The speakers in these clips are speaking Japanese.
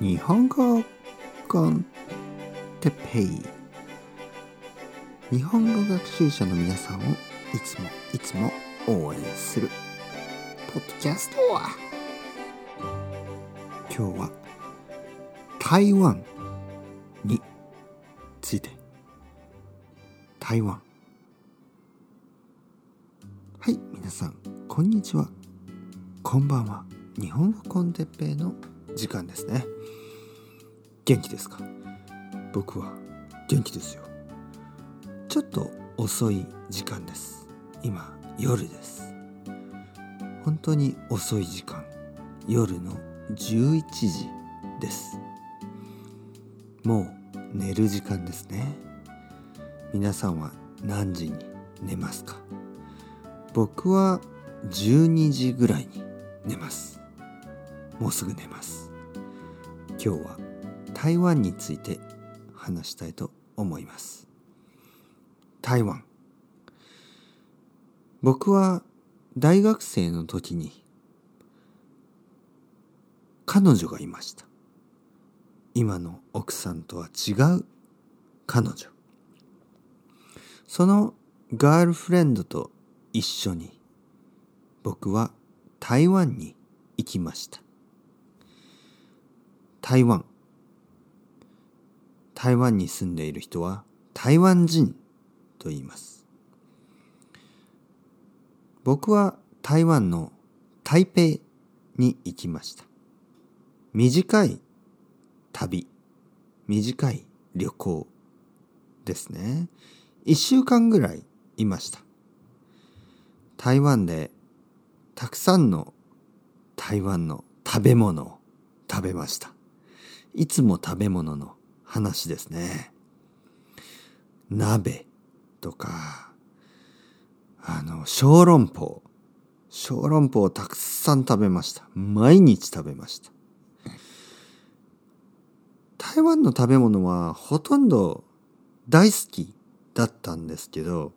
日本語コンテペイ。日本語学習者の皆さんをいつもいつも応援する。ポッドキャストは。今日は台湾について。台湾。はい皆さんこんにちは。こんばんは。日本語コンテッペイの時間ですね。元気ですか？僕は元気ですよ。ちょっと遅い時間です。今夜です。本当に遅い時間。夜の11時です。もう寝る時間ですね。皆さんは何時に寝ますか？僕は12時ぐらいに寝ます。もうすぐ寝ます。今日は台湾について話したいと思います。台湾。僕は大学生の時に彼女がいました。今の奥さんとは違う彼女。そのガールフレンドと一緒に僕は台湾に行きました。台湾。台湾に住んでいる人は台湾人と言います。僕は台湾の台北に行きました。短い旅短い旅行ですね。一週間ぐらいいました。台湾でたくさんの台湾の食べ物を食べました。いつも食べ物の話ですね。鍋とかあの小籠包。小籠包をたくさん食べました。毎日食べました。台湾の食べ物はほとんど大好きだったんですけど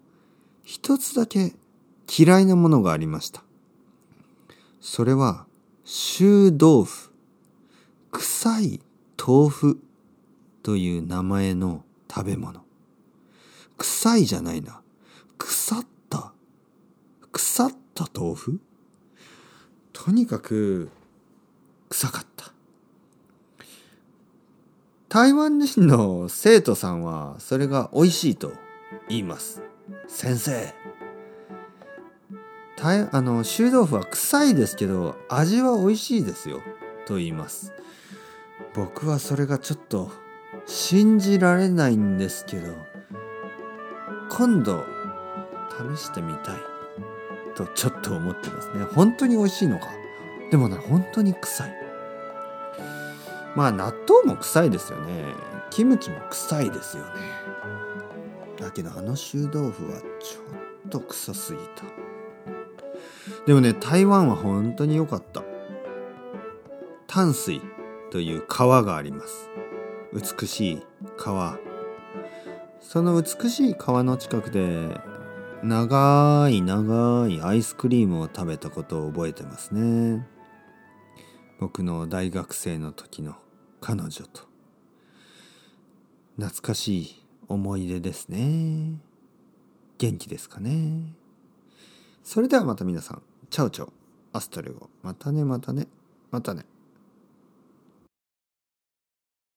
一つだけ嫌いなものがありました。それは臭豆腐。臭い豆腐という名前の食べ物。臭いじゃないな。腐った。腐った豆腐？とにかく臭かった。台湾人の生徒さんはそれが美味しいと言います。先生。あの臭豆腐は臭いですけど味は美味しいですよ。と言います。僕はそれがちょっと信じられないんですけど今度試してみたい。とちょっと思ってますね。本当に美味しいのか？でもね本当に臭い。まあ納豆も臭いですよね。キムチも臭いですよね。だけどあの臭豆腐はちょっと臭すぎた。でもね台湾は本当に良かった。淡水。という川があります。美しい川。その美しい川の近くで長い長いアイスクリームを食べたことを覚えてますね。僕の大学生の時の彼女と。懐かしい思い出ですね。元気ですかね。それではまた皆さん。チャウチャウアストレゴ。またねまたね。またね。